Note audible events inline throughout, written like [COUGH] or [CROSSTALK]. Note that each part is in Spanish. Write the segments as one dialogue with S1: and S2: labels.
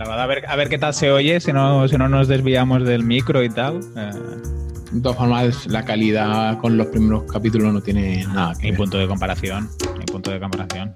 S1: La verdad, a ver, a ver qué tal se oye, si no, si no nos desviamos del micro y tal. Eh,
S2: De todas formas, la calidad con los primeros capítulos no tiene nada que
S1: ni
S2: ver.
S1: punto de comparación. Ni punto de comparación.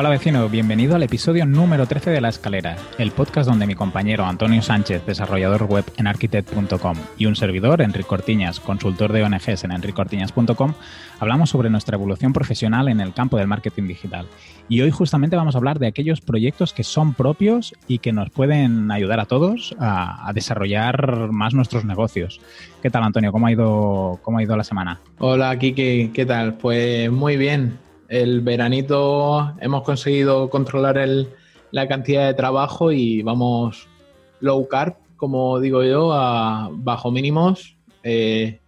S1: Hola vecino, bienvenido al episodio número 13 de La Escalera, el podcast donde mi compañero Antonio Sánchez, desarrollador web en architect.com, y un servidor, Enrique Cortiñas, consultor de ONGs en enricortiñas.com, hablamos sobre nuestra evolución profesional en el campo del marketing digital. Y hoy justamente vamos a hablar de aquellos proyectos que son propios y que nos pueden ayudar a todos a, desarrollar más nuestros negocios. ¿Qué tal Antonio? ¿Cómo ha ido, cómo ha ido la semana?
S2: Hola, Kike, ¿qué tal? Pues muy bien. El veranito hemos conseguido controlar el- la cantidad de trabajo y vamos low carb, como digo yo, a bajo mínimos eh,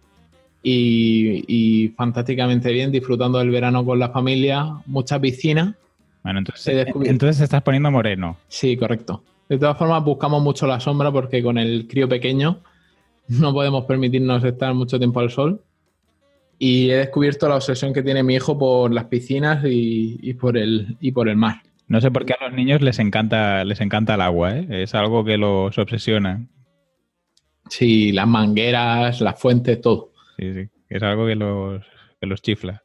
S2: y, y fantásticamente bien, disfrutando del verano con la familia, mucha piscina.
S1: Bueno, entonces, entonces estás poniendo moreno.
S2: Sí, correcto. De todas formas, buscamos mucho la sombra porque con el crío pequeño no podemos permitirnos estar mucho tiempo al sol. Y he descubierto la obsesión que tiene mi hijo por las piscinas y, y por, el, y por el mar.
S1: No sé por qué a los niños les encanta, les encanta el agua, ¿eh? Es algo que los obsesiona.
S2: Sí, las mangueras, las fuentes, todo.
S1: Sí, sí. Es algo que los, que los chifla.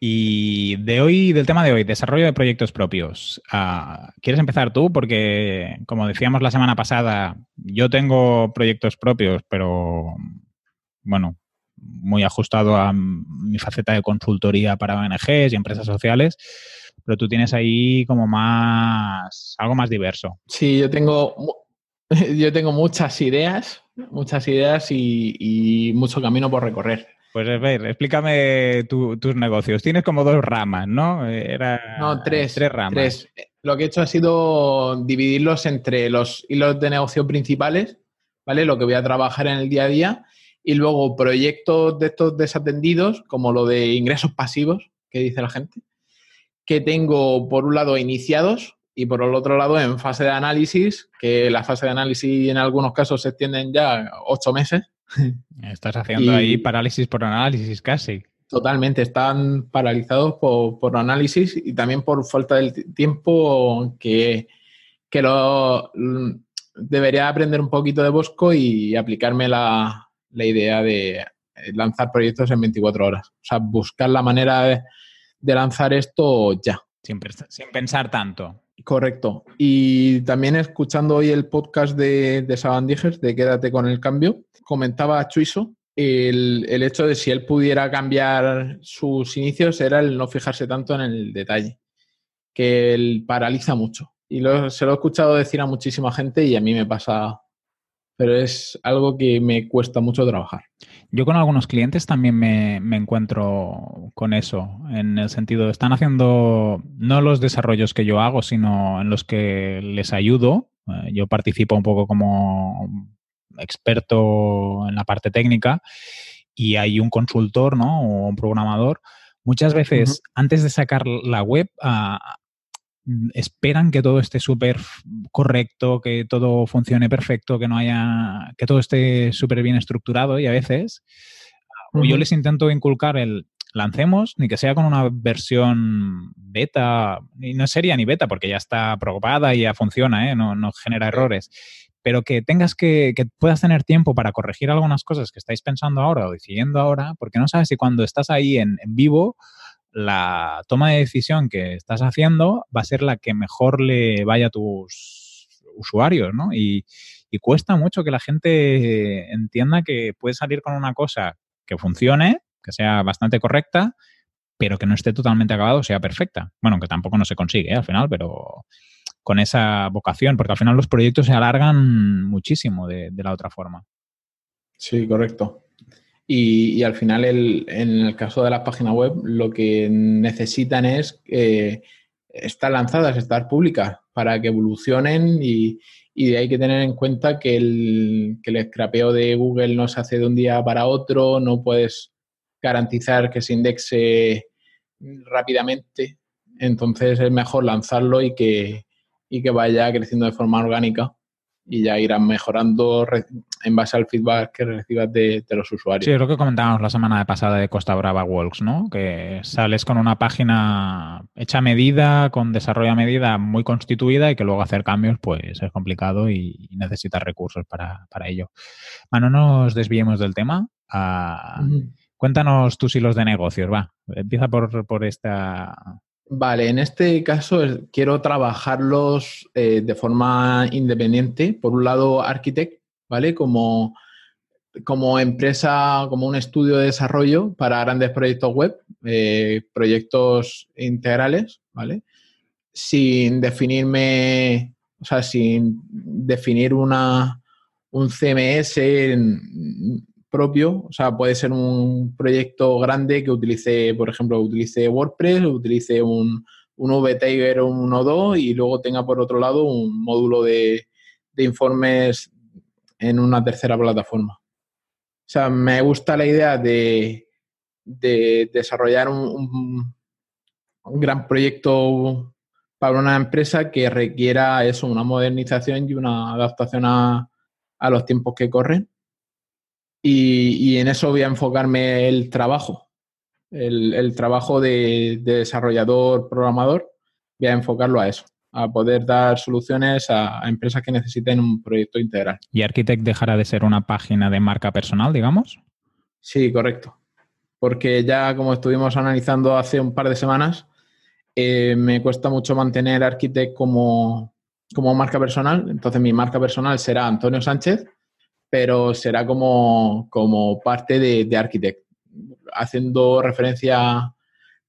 S1: Y de hoy, del tema de hoy, desarrollo de proyectos propios. Ah, ¿Quieres empezar tú? Porque, como decíamos la semana pasada, yo tengo proyectos propios, pero bueno, muy ajustado a mi faceta de consultoría para ONGs y empresas sociales. Pero tú tienes ahí como más, algo más diverso.
S2: Sí, yo tengo, [LAUGHS] yo tengo muchas ideas, muchas ideas y, y mucho camino por recorrer.
S1: Pues a ver, explícame tu- tus negocios. Tienes como dos ramas, ¿no? Era
S2: No, tres.
S1: Tres ramas.
S2: tres. Lo que he hecho ha sido dividirlos entre los hilos de negocio principales, ¿vale? Lo que voy a trabajar en el día a día. Y luego proyectos de estos desatendidos, como lo de ingresos pasivos, que dice la gente, que tengo por un lado iniciados y por el otro lado en fase de análisis, que la fase de análisis en algunos casos se extienden ya ocho meses. [LAUGHS]
S1: Estás haciendo
S2: Y-
S1: ahí parálisis por análisis casi.
S2: Totalmente, están paralizados por, por análisis y también por falta del ti- tiempo que, que lo, mm, debería aprender un poquito de Bosco y aplicarme la, la idea de eh, lanzar proyectos en 24 horas. O sea, buscar la manera de, de lanzar esto ya.
S1: Sin, pens- sin pensar tanto.
S2: Correcto. Y también escuchando hoy el podcast de, de Sabandijas, de Quédate con el cambio, comentaba Chuiso el, el hecho de si él pudiera cambiar sus inicios era el no fijarse tanto en el detalle, que él paraliza mucho. Y lo- se lo he escuchado decir a muchísima gente y a mí me pasa, pero es algo que me cuesta mucho trabajar.
S1: Yo con algunos clientes también me, me encuentro con eso, en el sentido, están haciendo no los desarrollos que yo hago, sino en los que les ayudo. Eh, Yo participo un poco como experto en la parte técnica y hay un consultor, ¿no? O un programador. Muchas veces, antes de sacar la web, ah, mm, esperan que todo esté súper correcto, que todo funcione perfecto, que no haya, que todo esté súper bien estructurado y a veces yo les intento inculcar el lancemos, ni que sea con una versión beta, y no sería ni beta porque ya está probada y ya funciona, ¿eh? no, no genera errores, pero que tengas que, que puedas tener tiempo para corregir algunas cosas que estáis pensando ahora o decidiendo ahora, porque no sabes si cuando estás ahí en, en vivo la toma de decisión que estás haciendo va a ser la que mejor le vaya a tus usuarios, ¿no? Y, y cuesta mucho que la gente entienda que puede salir con una cosa que funcione, que sea bastante correcta, pero que no esté totalmente acabado, sea perfecta. Bueno, que tampoco no se consigue ¿eh? al final, pero con esa vocación, porque al final los proyectos se alargan muchísimo de, de la otra forma.
S2: Sí, correcto. Y, y al final, el- en el caso de las páginas web, lo que necesitan es eh, estar lanzadas, estar públicas para que evolucionen y, y de ahí que tener en cuenta que el, que el scrapeo de Google no se hace de un día para otro, no puedes garantizar que se indexe rápidamente. Entonces es mejor lanzarlo y que, y que vaya creciendo de forma orgánica y ya irán mejorando en base al feedback que recibas de, los usuarios.
S1: Sí, es lo que comentábamos la semana pasada de Costa Brava Walks, ¿no? Que sales con una página hecha a medida, con desarrollo a medida muy constituida y que luego hacer cambios pues es complicado y, necesitas recursos para, ello. Bueno, no nos desviemos del tema. Ah, cuéntanos tus hilos de negocios, va. Empieza por, por esta
S2: Vale, en este caso quiero trabajarlos eh, de forma independiente. Por un lado, Architect, ¿vale? Como, como empresa, como un estudio de desarrollo para grandes proyectos web, eh, proyectos integrales, ¿vale? Sin definirme, o sea, sin definir una, un CMS propio, o sea, puede ser un proyecto grande que utilice, por ejemplo, utilice WordPress, utilice un, un VTiger o un Nodo y luego tenga por otro lado un módulo de, informes en una tercera plataforma. O sea, me gusta la idea de, desarrollar un, un, gran proyecto para una empresa que requiera eso, una modernización y una adaptación a, a los tiempos que corren y, en eso voy a enfocarme el trabajo, el, trabajo de, desarrollador, programador, voy a enfocarlo a eso, a poder dar soluciones a, empresas que necesiten un proyecto integral.
S1: ¿Y Architect dejará de ser una página de marca personal, digamos?
S2: Sí, correcto. Porque ya como estuvimos analizando hace un par de semanas, eh, me cuesta mucho mantener Architect como, como marca personal. Entonces mi marca personal será Antonio Sánchez pero será como, parte de, de, Architect. Haciendo referencia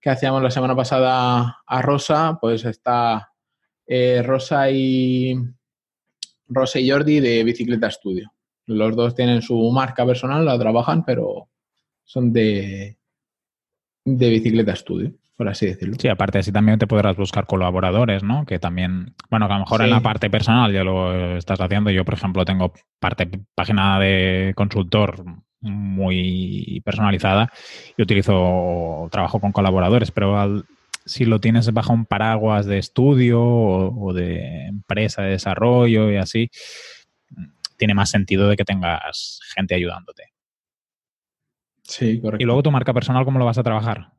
S2: que hacíamos la semana pasada a Rosa, pues está eh, Rosa y Rosa y Jordi de Bicicleta Studio. Los dos tienen su marca personal, la trabajan, pero son de, de Bicicleta Studio por así decirlo.
S1: Sí, aparte así también te podrás buscar colaboradores, ¿no? Que también, bueno, que a lo mejor en la parte personal ya lo estás haciendo. Yo, por ejemplo, tengo parte página de consultor muy personalizada y utilizo trabajo con colaboradores, pero si lo tienes bajo un paraguas de estudio o, de empresa de desarrollo y así, tiene más sentido de que tengas gente ayudándote.
S2: Sí, correcto.
S1: Y luego tu marca personal, ¿cómo lo vas a trabajar?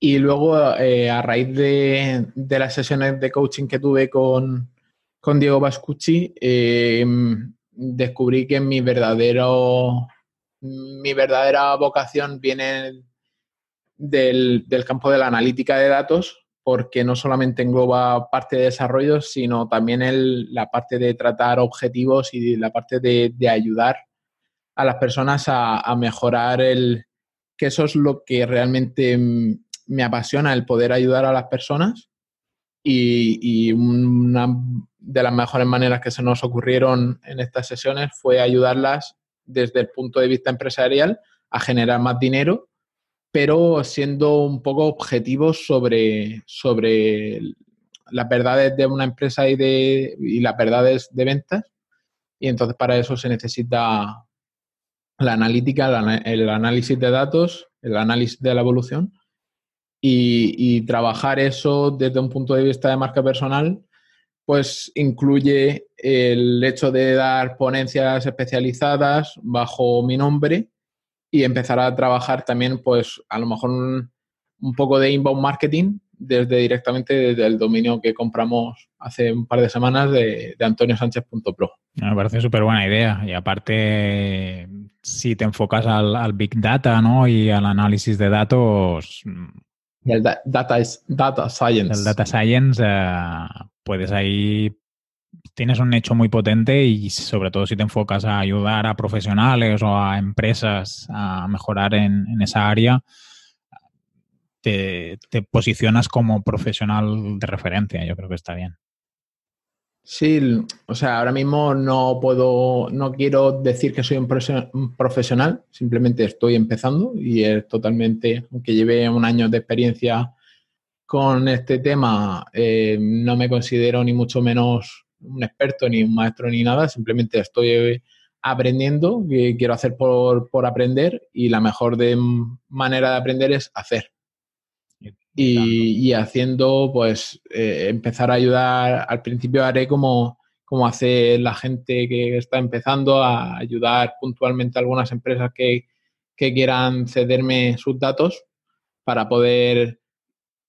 S2: Y luego, eh, a raíz de, las sesiones de coaching que tuve con, Diego Bascucci, eh, descubrí que mi verdadero mi verdadera vocación viene del, campo de la analítica de datos, porque no solamente engloba parte de desarrollo, sino también la parte de tratar objetivos y la parte de, ayudar a las personas a, a, mejorar el que eso es lo que realmente me apasiona el poder ayudar a las personas y, una de las mejores maneras que se nos ocurrieron en estas sesiones fue ayudarlas desde el punto de vista empresarial a generar más dinero, pero siendo un poco objetivos sobre, sobre las verdades de una empresa y, de, y las verdades de ventas. Y entonces para eso se necesita la analítica, el análisis de datos, el análisis de la evolución y, trabajar eso desde un punto de vista de marca personal, pues incluye el hecho de dar ponencias especializadas bajo mi nombre y empezar a trabajar también, pues a lo mejor un, poco de inbound marketing desde directamente desde el dominio que compramos hace un par de semanas de, de antoniosánchez.pro.
S1: Me parece súper buena idea. Y aparte, si te enfocas al, al, Big Data ¿no? y al análisis de datos,
S2: el data, data Science.
S1: El Data Science, eh, puedes ahí, tienes un hecho muy potente y sobre todo si te enfocas a ayudar a profesionales o a empresas a mejorar en, esa área, te, te, posicionas como profesional de referencia. Yo creo que está bien.
S2: Sí, o sea, ahora mismo no puedo, no quiero decir que soy un profesional, simplemente estoy empezando y es totalmente, aunque lleve un año de experiencia con este tema, eh, no me considero ni mucho menos un experto, ni un maestro, ni nada, simplemente estoy aprendiendo, que quiero hacer por, por aprender y la mejor de manera de aprender es hacer y, haciendo, pues, eh, empezar a ayudar. Al principio haré como como hace la gente que está empezando a ayudar puntualmente a algunas empresas que, quieran cederme sus datos para poder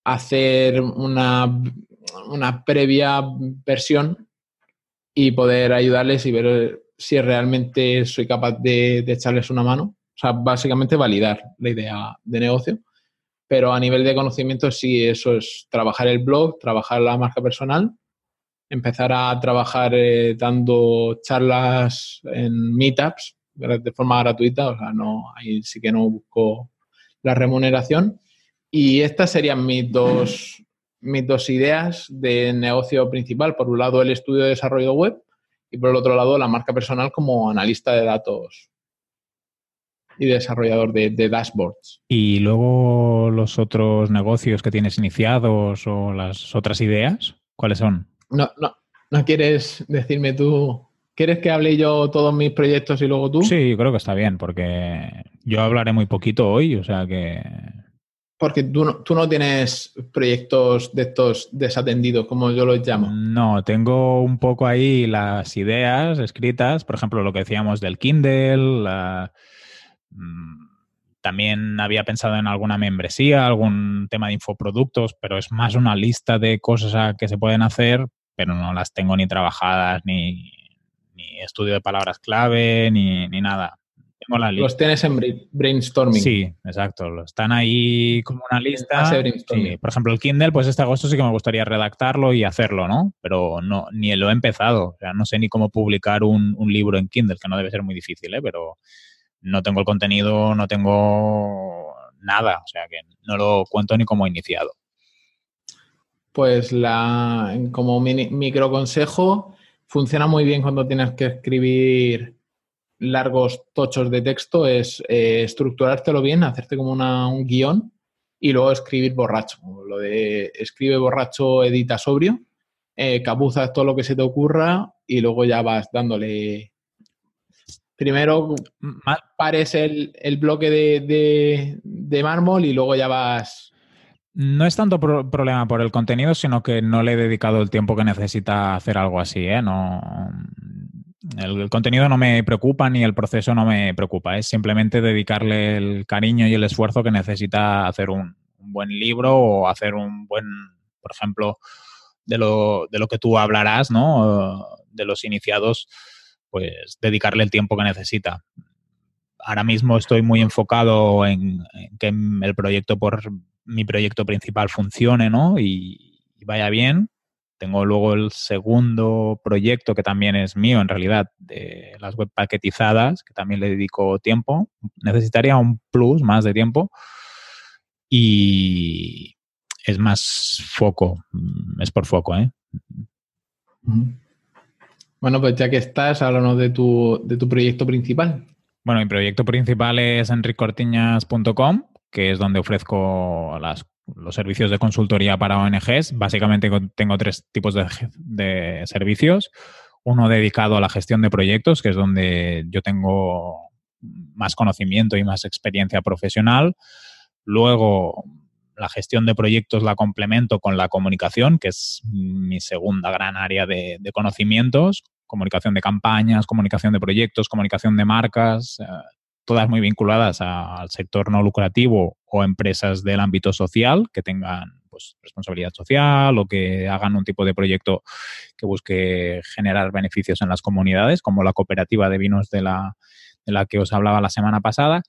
S2: hacer una, una previa versión y poder ayudarles y ver si realmente soy capaz de, de, echarles una mano. O sea, básicamente validar la idea de negocio. Pero a nivel de conocimiento sí, eso es trabajar el blog, trabajar la marca personal empezar a trabajar eh, dando charlas en meetups de forma gratuita, o sea, no, ahí sí que no busco la remuneración. Y estas serían mis dos, mis dos ideas de negocio principal. Por un lado, el estudio de desarrollo web y por el otro lado, la marca personal como analista de datos y desarrollador de, de, dashboards.
S1: ¿Y luego los otros negocios que tienes iniciados o las otras ideas? ¿Cuáles son?
S2: No, no, no quieres decirme tú. ¿Quieres que hable yo todos mis proyectos y luego tú?
S1: Sí, creo que está bien, porque yo hablaré muy poquito hoy, o sea que.
S2: Porque tú no, tú no tienes proyectos de estos desatendidos, como yo los llamo.
S1: No, tengo un poco ahí las ideas escritas, por ejemplo, lo que decíamos del Kindle, la, también había pensado en alguna membresía, algún tema de infoproductos, pero es más una lista de cosas que se pueden hacer, pero no las tengo ni trabajadas, ni, estudio de palabras clave, ni, nada.
S2: Tengo la Los tienes en brainstorming.
S1: Sí, exacto. Están ahí como una lista. por ejemplo, el Kindle, pues este agosto sí que me gustaría redactarlo y hacerlo, ¿no? Pero no, ni lo he empezado. O sea, no sé ni cómo publicar un, un libro en Kindle, que no debe ser muy difícil, ¿eh? Pero no tengo el contenido, no tengo nada, o sea que no lo cuento ni como iniciado.
S2: Pues la, como micro consejo, funciona muy bien cuando tienes que escribir largos tochos de texto, es eh, estructurártelo bien, hacerte como un guion y luego escribir borracho. Lo de escribe borracho, edita sobrio, eh, capuzas todo lo que se te ocurra y luego ya vas dándole Primero pares el, el bloque de, de, mármol y luego ya vas.
S1: No es tanto problema por el contenido, sino que no le he dedicado el tiempo que necesita hacer algo así. ¿eh? No, el, contenido no me preocupa ni el proceso no me preocupa. Es simplemente dedicarle el cariño y el esfuerzo que necesita hacer un, un buen libro o hacer un buen, por ejemplo, de lo, de lo que tú hablarás, ¿no? De los iniciados pues dedicarle el tiempo que necesita. Ahora mismo estoy muy enfocado en, que el proyecto por mi proyecto principal funcione, ¿no? Y, vaya bien. Tengo luego el segundo proyecto que también es mío, en realidad, de las web paquetizadas, que también le dedico tiempo. Necesitaría un plus, más de tiempo. Y es más foco, es por foco, ¿eh?
S2: Bueno, pues ya que estás, háblanos de tu, de tu proyecto principal.
S1: Bueno, mi proyecto principal es enricortiñas.com, que es donde ofrezco los servicios de consultoría para ONGs. Básicamente tengo tres tipos de, de, servicios. Uno dedicado a la gestión de proyectos, que es donde yo tengo más conocimiento y más experiencia profesional. Luego, la gestión de proyectos la complemento con la comunicación, que es mi segunda gran área de, conocimientos, comunicación de campañas, comunicación de proyectos, comunicación de marcas, eh, todas muy vinculadas al sector no lucrativo o empresas del ámbito social que tengan pues, responsabilidad social o que hagan un tipo de proyecto que busque generar beneficios en las comunidades, como la cooperativa de vinos de la, de la que os hablaba la semana pasada.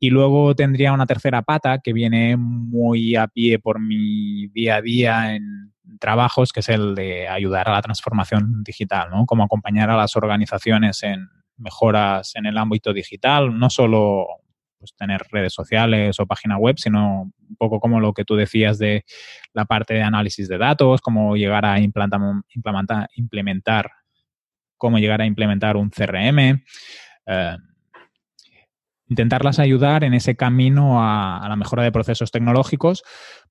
S1: Y luego tendría una tercera pata que viene muy a pie por mi día a día en trabajos, que es el de ayudar a la transformación digital, ¿no? Cómo acompañar a las organizaciones en mejoras en el ámbito digital, no solo pues, tener redes sociales o página web, sino un poco como lo que tú decías de la parte de análisis de datos, cómo llegar a implantar, implementar, implementar cómo llegar a implementar un CRM. Eh, intentarlas ayudar en ese camino a, la mejora de procesos tecnológicos,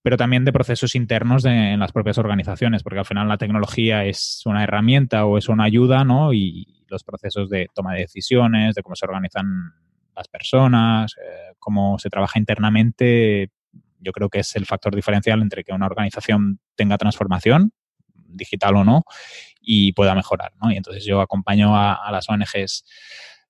S1: pero también de procesos internos en las propias organizaciones, porque al final la tecnología es una herramienta o es una ayuda, ¿no? Y los procesos de toma de decisiones, de cómo se organizan las personas, eh, cómo se trabaja internamente, yo creo que es el factor diferencial entre que una organización tenga transformación, digital o no, y pueda mejorar. Y entonces yo acompaño a, las ONGs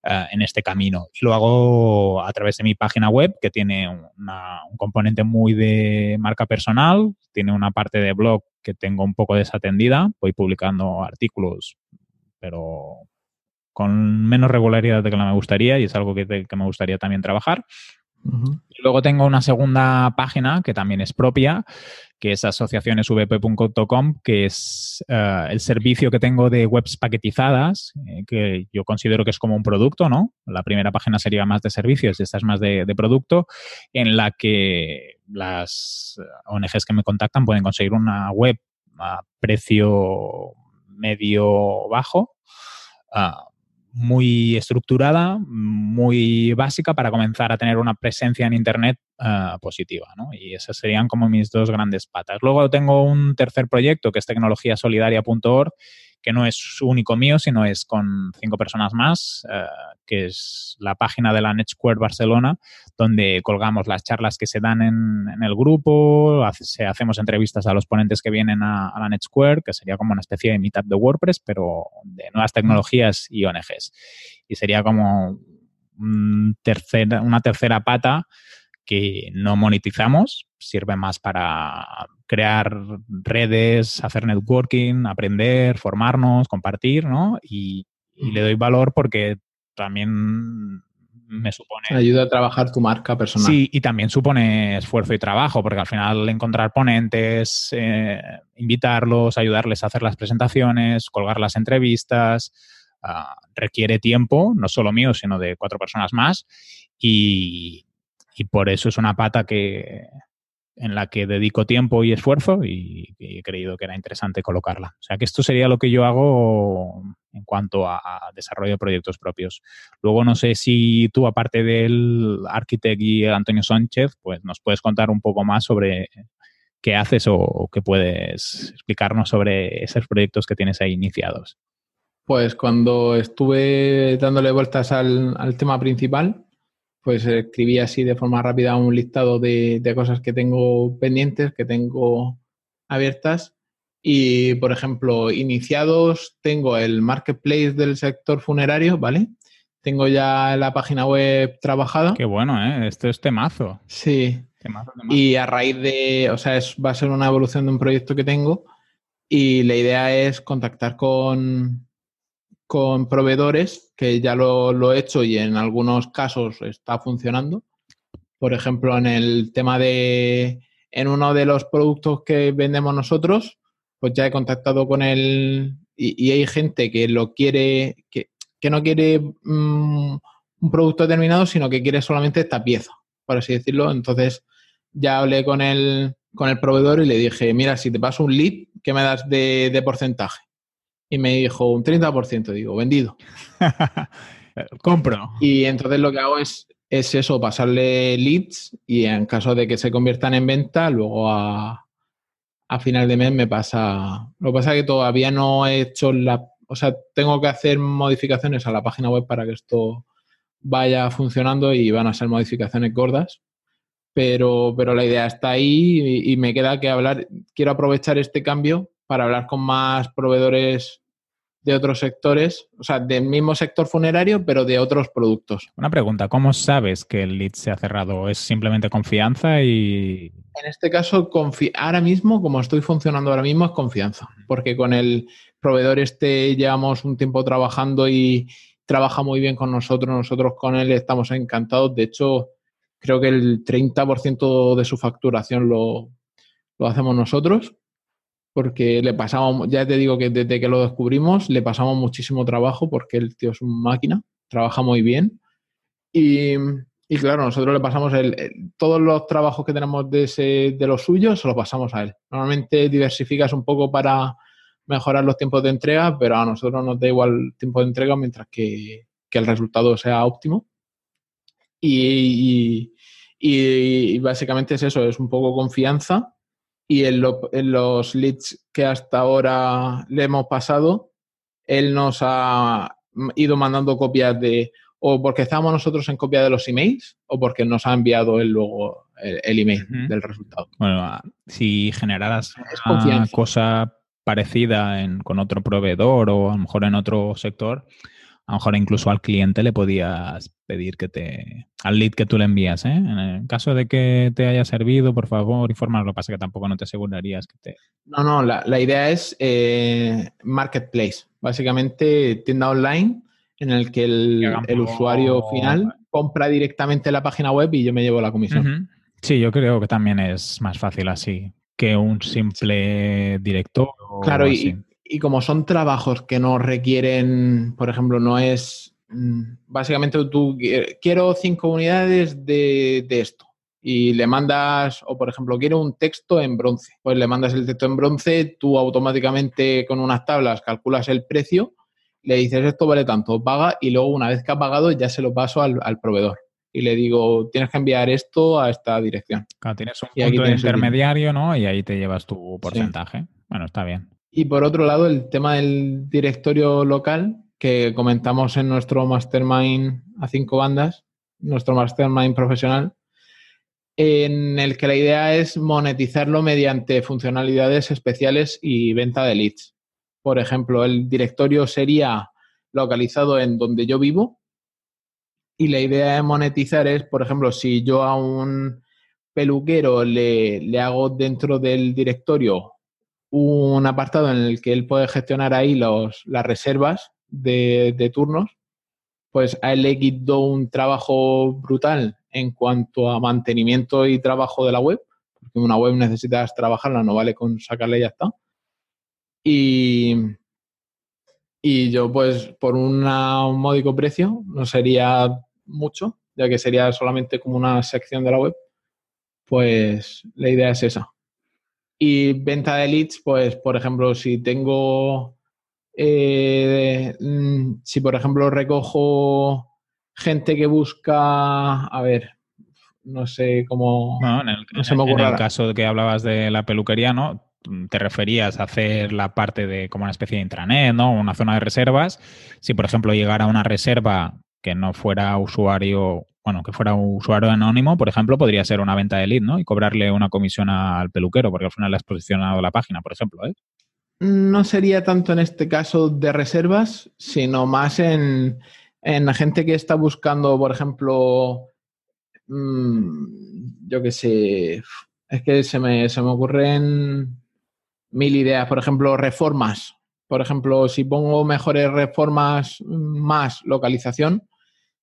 S1: en este camino. Y lo hago a través de mi página web, que tiene un componente muy de marca personal, tiene una parte de blog que tengo un poco desatendida, voy publicando artículos, pero con menos regularidad de que me gustaría y es algo que, que me gustaría también trabajar. Luego tengo una segunda página que también es propia, que es asociacionesvp.com, que es eh, el servicio que tengo de webs paquetizadas, eh, que yo considero que es como un producto, ¿no? La primera página sería más de servicios esta es más de, producto, en la que las ONGs que me contactan pueden conseguir una web a precio medio bajo muy estructurada, muy básica para comenzar a tener una presencia en Internet eh, positiva. ¿no? Y esas serían como mis dos grandes patas. Luego tengo un tercer proyecto que es tecnologiasolidaria.org, que no es único mío, sino es con cinco personas más, eh, que es la página de la NetSquare Barcelona, donde colgamos las charlas que se dan en, el grupo, hacemos entrevistas a los ponentes que vienen a, la NetSquare, que sería como una especie de meetup de WordPress, pero de nuevas tecnologías y ONGs. Y sería como una tercera pata que no monetizamos, sirve más para crear redes, hacer networking, aprender, formarnos, compartir, ¿no? Y, le doy valor porque también me supone...
S2: Ayuda a trabajar tu marca personal.
S1: Sí, y también supone esfuerzo y trabajo, porque al final encontrar ponentes, eh, invitarlos, ayudarles a hacer las presentaciones, colgar las entrevistas, ah, requiere tiempo, no solo mío, sino de cuatro personas más. Y, y por eso es una pata que en la que dedico tiempo y esfuerzo y, he creído que era interesante colocarla. O sea que esto sería lo que yo hago en cuanto a, desarrollo de proyectos propios. Luego no sé si tú, aparte del arquitecto y Antonio Sánchez, pues nos puedes contar un poco más sobre qué haces o, qué puedes explicarnos sobre esos proyectos que tienes ahí iniciados.
S2: Pues cuando estuve dándole vueltas al tema principal, pues escribí así de forma rápida un listado de, cosas que tengo pendientes, que tengo abiertas. Y, por ejemplo, iniciados, tengo el marketplace del sector funerario, ¿vale? Tengo ya la página web trabajada.
S1: Qué bueno, ¿eh? Esto es temazo.
S2: Sí. Y a raíz de, o sea, es, va a ser una evolución de un proyecto que tengo y la idea es contactar con, con proveedores, que ya lo, he hecho y en algunos casos está funcionando. Por ejemplo, en el tema de, en uno de los productos que vendemos nosotros, pues ya he contactado con él y, hay gente que lo quiere, que, no quiere mm, un producto determinado, sino que quiere solamente esta pieza, por así decirlo. Entonces ya hablé con el, con el proveedor y le dije, mira, si te paso un lead, ¿qué me das de, de porcentaje? Y me dijo un 30%, digo, vendido. [LAUGHS]
S1: Compro.
S2: Y entonces lo que hago es, es eso, pasarle leads y en caso de que se conviertan en venta, luego a, a final de mes me pasa... Lo que pasa es que todavía no he hecho la... O sea, tengo que hacer modificaciones a la página web para que esto vaya funcionando y van a ser modificaciones gordas. Pero, pero la idea está ahí y me queda que hablar. Quiero aprovechar este cambio para hablar con más proveedores de otros sectores, o sea, del mismo sector funerario, pero de otros productos.
S1: Una pregunta, ¿cómo sabes que el lead se ha cerrado? ¿Es simplemente confianza y...?
S2: En este caso, ahora mismo, como estoy funcionando ahora mismo, es confianza, porque con el proveedor este llevamos un tiempo trabajando y trabaja muy bien con nosotros, nosotros con él estamos encantados, de hecho, creo que el 30% de su facturación lo, lo hacemos nosotros porque le pasamos, ya te digo que desde que lo descubrimos, le pasamos muchísimo trabajo porque el tío es una máquina, trabaja muy bien. Y, claro, nosotros le pasamos el, todos los trabajos que tenemos de, ese, de los suyos, se los pasamos a él. Normalmente diversificas un poco para mejorar los tiempos de entrega, pero a nosotros nos da igual el tiempo de entrega mientras que, el resultado sea óptimo. y, y básicamente es eso, es un poco confianza y en, los leads que hasta ahora le hemos pasado, él nos ha ido mandando copias de, o porque estamos nosotros en copia de los emails, o porque nos ha enviado él luego el, email del resultado.
S1: Bueno, si generaras una cosa parecida con otro proveedor o a lo mejor en otro sector, a lo mejor incluso al cliente le podías pedir que te, al lead que tú le envías, ¿eh? En el caso de que te haya servido, por favor, informa. Lo que pasa que tampoco no te asegurarías que te...
S2: No, no, la, idea es eh, marketplace, básicamente tienda online en el que el, usuario final compra directamente la página web y yo me llevo la comisión.
S1: Sí, yo creo que también es más fácil así que un simple director.
S2: Claro, y, y, como son trabajos que no requieren, por ejemplo, no es mm, básicamente tú quiero cinco unidades de, de, esto y le mandas, o por ejemplo, quiero un texto en bronce. Pues le mandas el texto en bronce, tú automáticamente con unas tablas calculas el precio, le dices esto vale tanto, paga y luego una vez que ha pagado ya se lo paso al, al proveedor y le digo, tienes que enviar esto a esta dirección.
S1: Claro, tienes un punto de intermediario, ¿no? Y ahí te llevas tu porcentaje. Bueno, está bien.
S2: Y por otro lado, el tema del directorio local, que comentamos en nuestro mastermind a cinco bandas, nuestro mastermind profesional, en el que la idea es monetizarlo mediante funcionalidades especiales y venta de leads. Por ejemplo, el directorio sería localizado en donde yo vivo, y la idea de monetizar es, por ejemplo, si yo a un peluquero le, hago dentro del directorio un apartado en el que él puede gestionar ahí los, las reservas de, turnos, pues a él le quito un trabajo brutal en cuanto a mantenimiento y trabajo de la web, porque una web necesitas trabajarla, no vale con sacarla y ya está. Y, y yo, pues, por un módico precio, no sería mucho, ya que sería solamente como una sección de la web, pues la idea es esa. Y venta de leads, pues por ejemplo, si tengo, eh, mm, si por ejemplo recojo gente que busca, a ver, no sé cómo...
S1: No, en el, en el caso de que hablabas de la peluquería, ¿no? te referías a hacer la parte de como una especie de intranet, ¿no? Una zona de reservas. Si, por ejemplo, llegara una reserva que no fuera usuario, bueno, que fuera un usuario anónimo, por ejemplo, podría ser una venta de lead, ¿no? Y cobrarle una comisión al peluquero, porque al final le has posicionado la página, por ejemplo, ¿eh?
S2: No sería tanto en este caso de reservas, sino más en, en gente que está buscando, por ejemplo, mm, yo qué sé, es que se me, se me ocurren mil ideas, por ejemplo, reformas. Por ejemplo, si pongo mejores reformas más localización,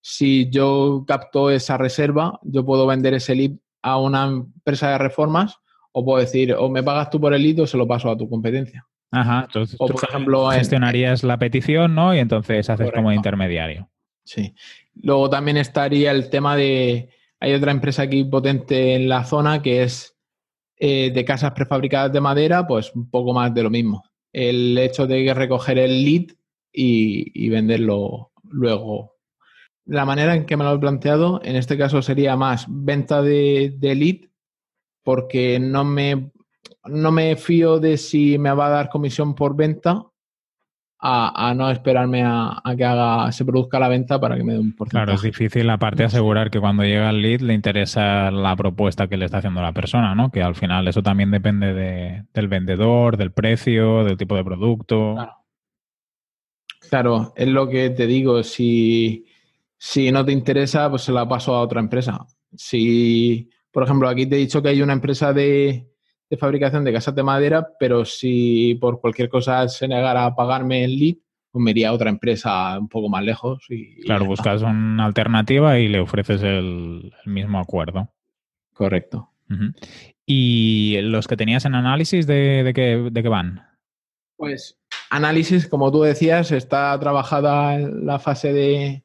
S2: si yo capto esa reserva, yo puedo vender ese lead a una empresa de reformas o puedo decir, o me pagas tú por el lead o se lo paso a tu competencia.
S1: Ajá, entonces o, por ejemplo, gestionarías la petición, ¿no? Y entonces haces como intermediario.
S2: Sí. Luego también estaría el tema de, hay otra empresa aquí potente en la zona que es eh, de casas prefabricadas de madera, pues un poco más de lo mismo. El hecho de recoger el lead y venderlo luego la manera en que me lo he planteado, en este caso sería más venta de, lead, porque no me, no me fío de si me va a dar comisión por venta a, no esperarme a, que haga, se produzca la venta para que me dé un porcentaje.
S1: Claro, es difícil aparte asegurar que cuando llega el lead le interesa la propuesta que le está haciendo la persona, ¿no? Que al final eso también depende de, del vendedor, del precio, del tipo de producto.
S2: Claro. claro, es lo que te digo, si si no te interesa, pues se la paso a otra empresa. Si, por ejemplo, aquí te he dicho que hay una empresa de, fabricación de casas de madera, pero si por cualquier cosa se negara a pagarme el lead, pues me iría a otra empresa un poco más lejos. Y,
S1: claro, buscas una alternativa y le ofreces el, mismo acuerdo.
S2: Correcto.
S1: ¿Y los que tenías en análisis de, de, qué, de qué van?
S2: Pues análisis, como tú decías, está trabajada en la fase de,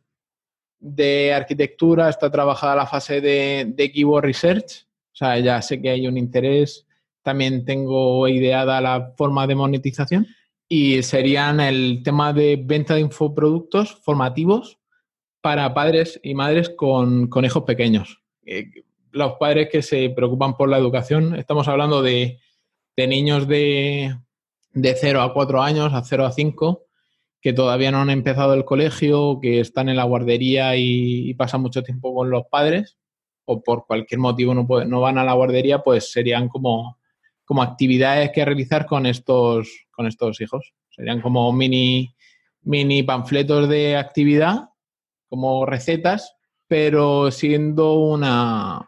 S2: de arquitectura, está trabajada la fase de, de Keyword Research, o sea, ya sé que hay un interés, también tengo ideada la forma de monetización y serían el tema de venta de infoproductos formativos para padres y madres con, hijos pequeños. Eh, los padres que se preocupan por la educación, estamos hablando de, de niños de, de 0 a 4 años, a 0 a 5, que todavía no han empezado el colegio, que están en la guardería y, pasan mucho tiempo con los padres, o por cualquier motivo no, no van a la guardería, pues serían como, como actividades que realizar con estos, con estos hijos. Serían como mini, mini panfletos de actividad, como recetas, pero siendo una,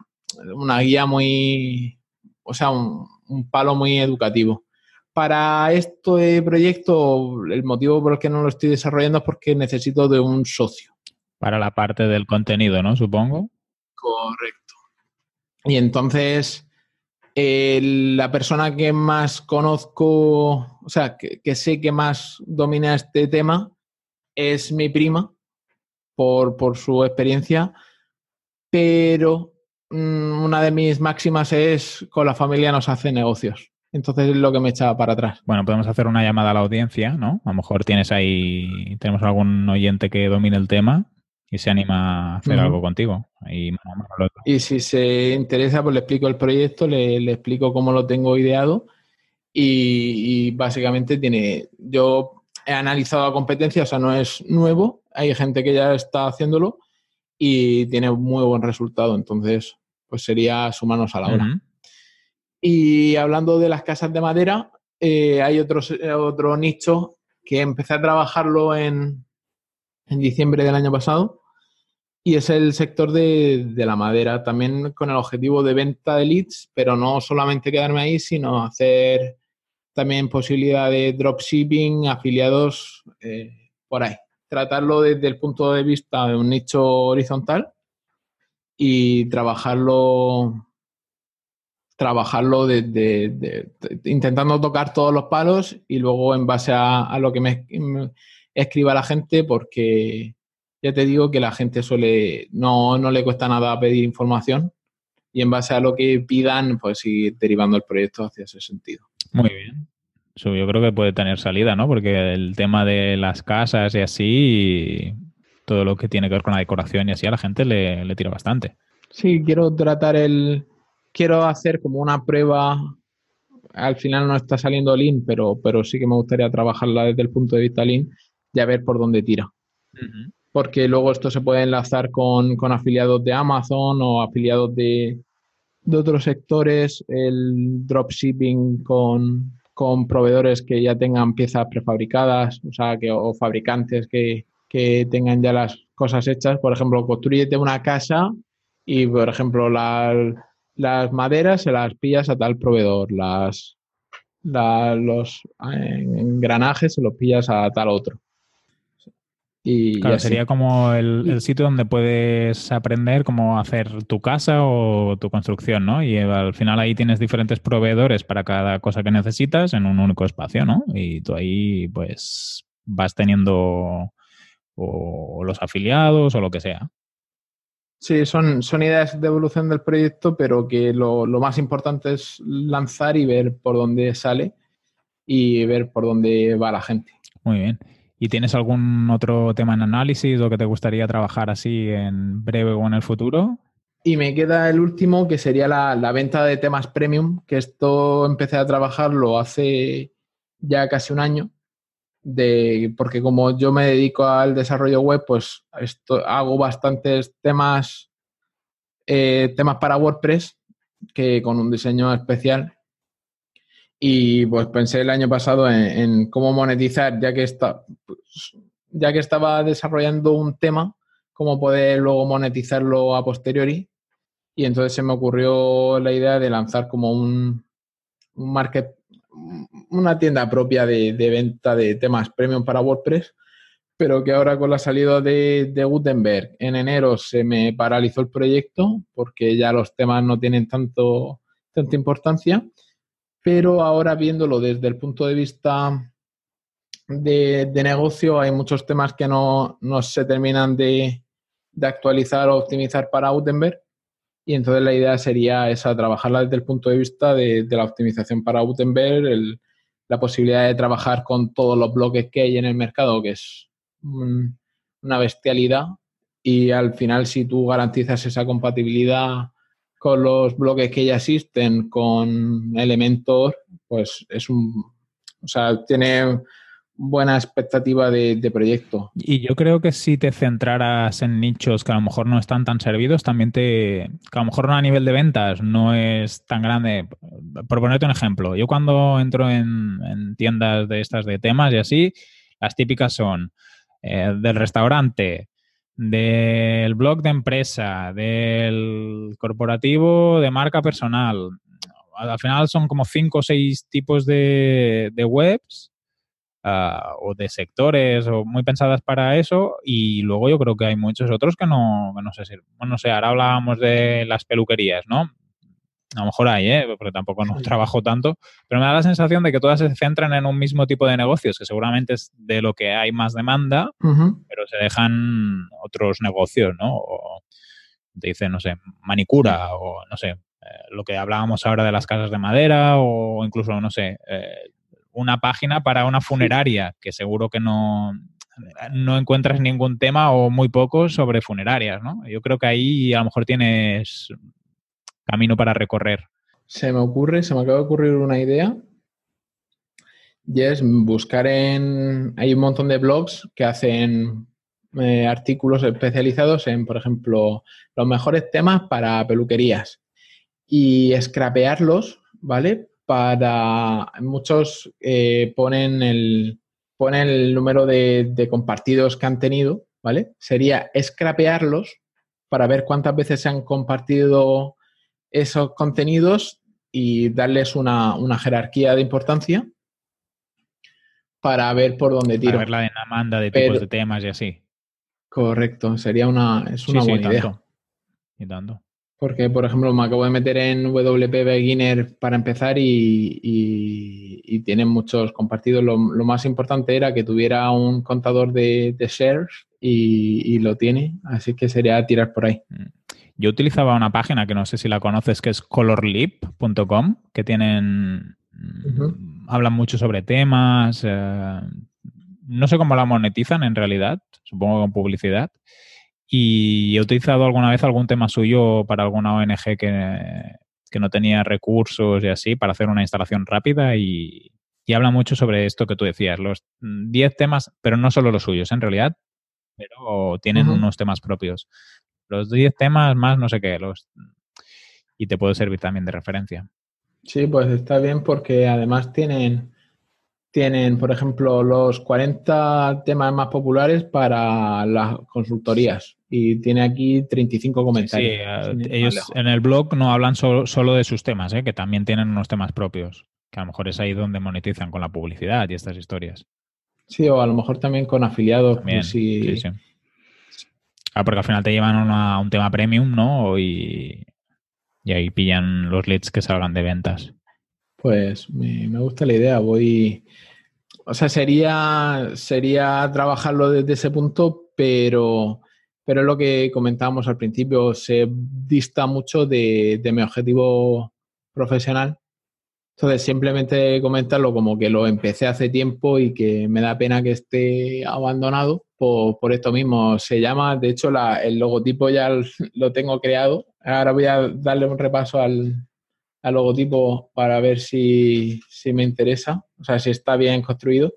S2: una guía muy, o sea, un, un palo muy educativo. Para este proyecto, el motivo por el que no lo estoy desarrollando es porque necesito de un socio.
S1: Para la parte del contenido, ¿no? Supongo.
S2: Correcto. Y entonces, la persona que más conozco, o sea, que, sé que más domina este tema, es mi prima, por, por su experiencia, pero mm, una de mis máximas es con la familia nos hace negocios. Entonces es lo que me echaba para atrás.
S1: Bueno, podemos hacer una llamada a la audiencia, ¿no? A lo mejor tienes ahí, tenemos algún oyente que domine el tema y se anima a hacer algo contigo.
S2: Y si se interesa, pues le explico el proyecto, le, explico cómo lo tengo ideado y, básicamente tiene, yo he analizado la competencia, o sea, no es nuevo, hay gente que ya está haciéndolo y tiene muy buen resultado, entonces pues sería sumarnos a la hora. Y hablando de las casas de madera, eh, hay otro, otro nicho que empecé a trabajarlo en, en diciembre del año pasado y es el sector de, la madera, también con el objetivo de venta de leads, pero no solamente quedarme ahí, sino hacer también posibilidad de dropshipping, afiliados eh, por ahí. Tratarlo desde el punto de vista de un nicho horizontal y trabajarlo trabajarlo de, intentando tocar todos los palos y luego en base a, lo que me, escriba la gente, porque ya te digo que la gente suele, no, no le cuesta nada pedir información y en base a lo que pidan, pues ir derivando el proyecto hacia ese sentido.
S1: Muy bien. Eso yo creo que puede tener salida, ¿no? Porque el tema de las casas y así, todo lo que tiene que ver con la decoración y así, a la gente le, le tira bastante.
S2: Sí, quiero tratar el. Quiero hacer como una prueba. Al final no está saliendo Lean, pero, pero sí que me gustaría trabajarla desde el punto de vista Lean y a ver por dónde tira porque luego esto se puede enlazar con, afiliados de Amazon o afiliados de, otros sectores, el dropshipping con, con proveedores que ya tengan piezas prefabricadas, o sea, que, o fabricantes que, tengan ya las cosas hechas. Por ejemplo, construyete una casa y, por ejemplo, las maderas se las pillas a tal proveedor, las, los eh, engranajes se los pillas a tal otro.
S1: Y claro, sería como el, sitio donde puedes aprender cómo hacer tu casa o tu construcción, ¿no? Y al final ahí tienes diferentes proveedores para cada cosa que necesitas en un único espacio, ¿no? Y tú ahí pues vas teniendo o los afiliados o lo que sea.
S2: Sí, son, son ideas de evolución del proyecto, pero que lo, lo más importante es lanzar y ver por dónde sale y ver por dónde va la gente.
S1: Muy bien. ¿Y tienes algún otro tema en análisis o que te gustaría trabajar así en breve o en el futuro?
S2: Y me queda el último, que sería la, venta de temas premium, que esto empecé a trabajarlo hace ya casi un año, de, porque como yo me dedico al desarrollo web, pues esto, hago bastantes temas, eh, temas para WordPress, que con un diseño especial y pues pensé el año pasado en, cómo monetizar, ya que, está, pues, ya que estaba desarrollando un tema, cómo poder luego monetizarlo a posteriori. Y entonces se me ocurrió la idea de lanzar como un, un market, una tienda propia de, venta de temas premium para WordPress, pero que ahora con la salida de, Gutenberg en enero se me paralizó el proyecto porque ya los temas no tienen tanto, tanta importancia pero ahora viéndolo desde el punto de vista de, negocio, hay muchos temas que no, se terminan de, actualizar o optimizar para Gutenberg. Y entonces la idea sería esa, trabajarla desde el punto de vista de, la optimización para Gutenberg, la posibilidad de trabajar con todos los bloques que hay en el mercado, que es una bestialidad. Y al final, si tú garantizas esa compatibilidad con los bloques que ya existen con Elementor, pues es un, o sea, tiene buena expectativa de, proyecto.
S1: Y yo creo que si te centraras en nichos que a lo mejor no están tan servidos, también te. que a lo mejor a nivel de ventas no es tan grande. Por ponerte un ejemplo, yo cuando entro en, tiendas de estas de temas y así, las típicas son eh, del restaurante, del blog de empresa, del corporativo de marca personal. Al final son como cinco o seis tipos de webs Ah, o de sectores o muy pensadas para eso y luego yo creo que hay muchos otros que no, no sé si, bueno, no sé, ahora hablábamos de las peluquerías, ¿no? A lo mejor hay, ¿eh? porque tampoco no trabajo tanto, pero me da la sensación de que todas se centran en un mismo tipo de negocios, que seguramente es de lo que hay más demanda, pero se dejan otros negocios, ¿no? O te dicen, no sé, manicura o no sé, eh, lo que hablábamos ahora de las casas de madera o incluso, no sé, eh, una página para una funeraria, que seguro que no, no encuentras ningún tema o muy poco sobre funerarias, ¿no? Yo creo que ahí a lo mejor tienes camino para recorrer.
S2: Se me ocurre, se me acaba de ocurrir una idea y es buscar en... Hay un montón de blogs que hacen eh, artículos especializados en, por ejemplo, los mejores temas para peluquerías y scrapearlos, ¿vale? Para muchos eh, ponen, el, ponen el número de, compartidos que han tenido, ¿vale? Sería scrapearlos para ver cuántas veces se han compartido esos contenidos y darles una, jerarquía de importancia para ver por dónde tiro.
S1: Para ver la demanda de tipos de temas y así.
S2: Correcto, sería una, es una buena idea.
S1: Y tanto.
S2: Porque, por ejemplo, me acabo de meter en WP Beginner para empezar y, tienen muchos compartidos. Lo, más importante era que tuviera un contador de, shares y, lo tiene, así que sería tirar por ahí. Mm.
S1: Yo utilizaba una página que no sé si la conoces, que es colorlip.com, que tienen... Hablan mucho sobre temas. Eh, no sé cómo la monetizan en realidad, supongo con publicidad y he utilizado alguna vez algún tema suyo para alguna ONG que, no tenía recursos y así para hacer una instalación rápida y, habla mucho sobre esto que tú decías, los 10 temas, pero no solo los suyos en realidad, pero tienen unos temas propios. Los 10 temas más no sé qué, los y te puede servir también de referencia.
S2: Sí, pues está bien porque además tienen tienen, por ejemplo, los 40 temas más populares para las consultorías y tiene aquí 35 comentarios.
S1: Sí, ellos en el blog no hablan solo, de sus temas, ¿eh? que también tienen unos temas propios, que a lo mejor es ahí donde monetizan con la publicidad y estas historias.
S2: Sí, o a lo mejor también con afiliados. Pues sí, sí.
S1: Ah, porque al final te llevan a un tema premium, ¿no? Y, y ahí pillan los leads que salgan de ventas.
S2: Pues me, gusta la idea. Voy. O sea, sería, sería trabajarlo desde ese punto, pero, pero lo que comentábamos al principio, se dista mucho de, de mi objetivo profesional. Entonces, simplemente comentarlo como que lo empecé hace tiempo y que me da pena que esté abandonado por, por esto mismo. Se llama, de hecho, la, el logotipo ya [LAUGHS] lo tengo creado. Ahora voy a darle un repaso al, al logotipo para ver si, me interesa, o sea, si está bien construido,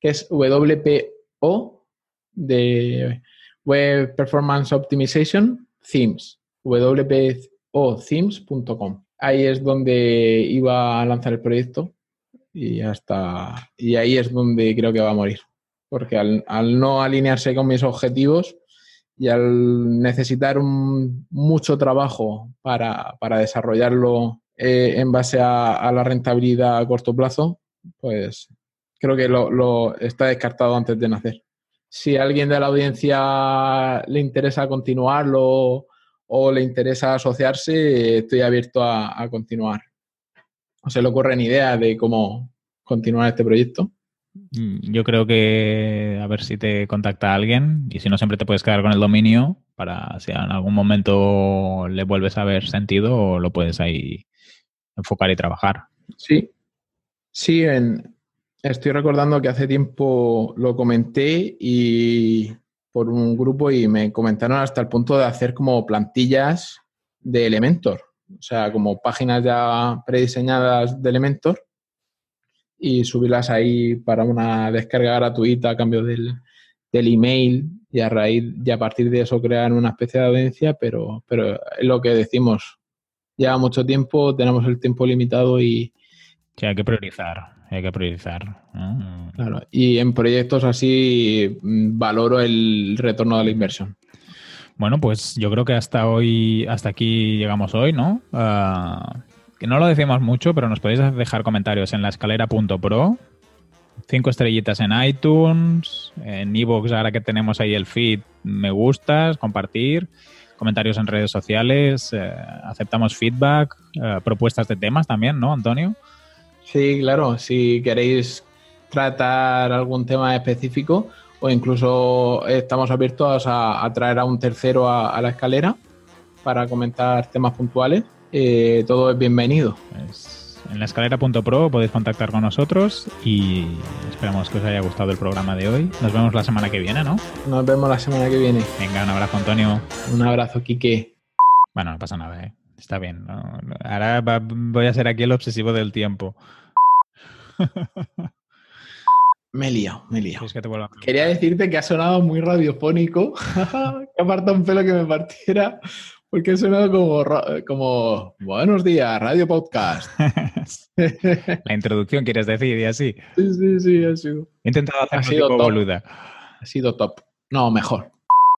S2: que es WPO de Web Performance Optimization Themes, wpothemes.com. Ahí es donde iba a lanzar el proyecto y hasta y ahí es donde creo que va a morir. Porque al, no alinearse con mis objetivos y al necesitar mucho trabajo para, para desarrollarlo eh, en base a, la rentabilidad a corto plazo, pues creo que lo, está descartado antes de nacer. Si a alguien de la audiencia le interesa continuarlo o le interesa asociarse, estoy abierto a, continuar. ¿O se le ocurren ideas de cómo continuar este proyecto?
S1: Mm, yo creo que a ver si te contacta alguien y si no siempre te puedes quedar con el dominio para si en algún momento le vuelves a ver sentido o lo puedes ahí enfocar y trabajar.
S2: Sí, sí, estoy recordando que hace tiempo lo comenté y por un grupo y me comentaron hasta el punto de hacer como plantillas de Elementor, o sea, como páginas ya prediseñadas de Elementor y subirlas ahí para una descarga gratuita a cambio del, del email y a raíz y a partir de eso crear una especie de audiencia, pero, pero es lo que decimos. Lleva mucho tiempo, tenemos el tiempo limitado y...
S1: Sí, hay que priorizar, hay que priorizar.
S2: Claro, y en proyectos así mm, valoro el retorno de la inversión.
S1: Bueno, pues yo creo que hasta hoy, hasta aquí llegamos hoy, ¿no? Ah, que no lo decimos mucho, pero nos podéis dejar comentarios en la escalera.pro. Cinco estrellitas en iTunes, en iVoox, ahora que tenemos ahí el feed, me gustas, compartir, comentarios en redes sociales, eh, aceptamos feedback, eh, propuestas de temas también, ¿no, Antonio?
S2: Sí, claro, si queréis tratar algún tema específico, o incluso estamos abiertos a, traer a un tercero a, la escalera para comentar temas puntuales. Eh, todo es bienvenido.
S1: Pues en la escalera.pro podéis contactar con nosotros y esperamos que os haya gustado el programa de hoy. Nos vemos la semana que viene, ¿no?
S2: Nos vemos la semana que viene.
S1: Venga, un abrazo, Antonio.
S2: Un abrazo, Quique.
S1: Bueno, no pasa nada, ¿eh? Está bien. Ahora voy a ser aquí el obsesivo del tiempo. [LAUGHS]
S2: Me he liado, me he liado. Quería decirte que ha sonado muy radiofónico, [LAUGHS] que aparta un pelo que me partiera, porque ha sonado como, como buenos días, radio podcast. [LAUGHS]
S1: La introducción, quieres decir, y así.
S2: Sí, sí, sí, ha sido.
S1: He intentado hacer ha sido top. boluda.
S2: Ha sido top. No, mejor.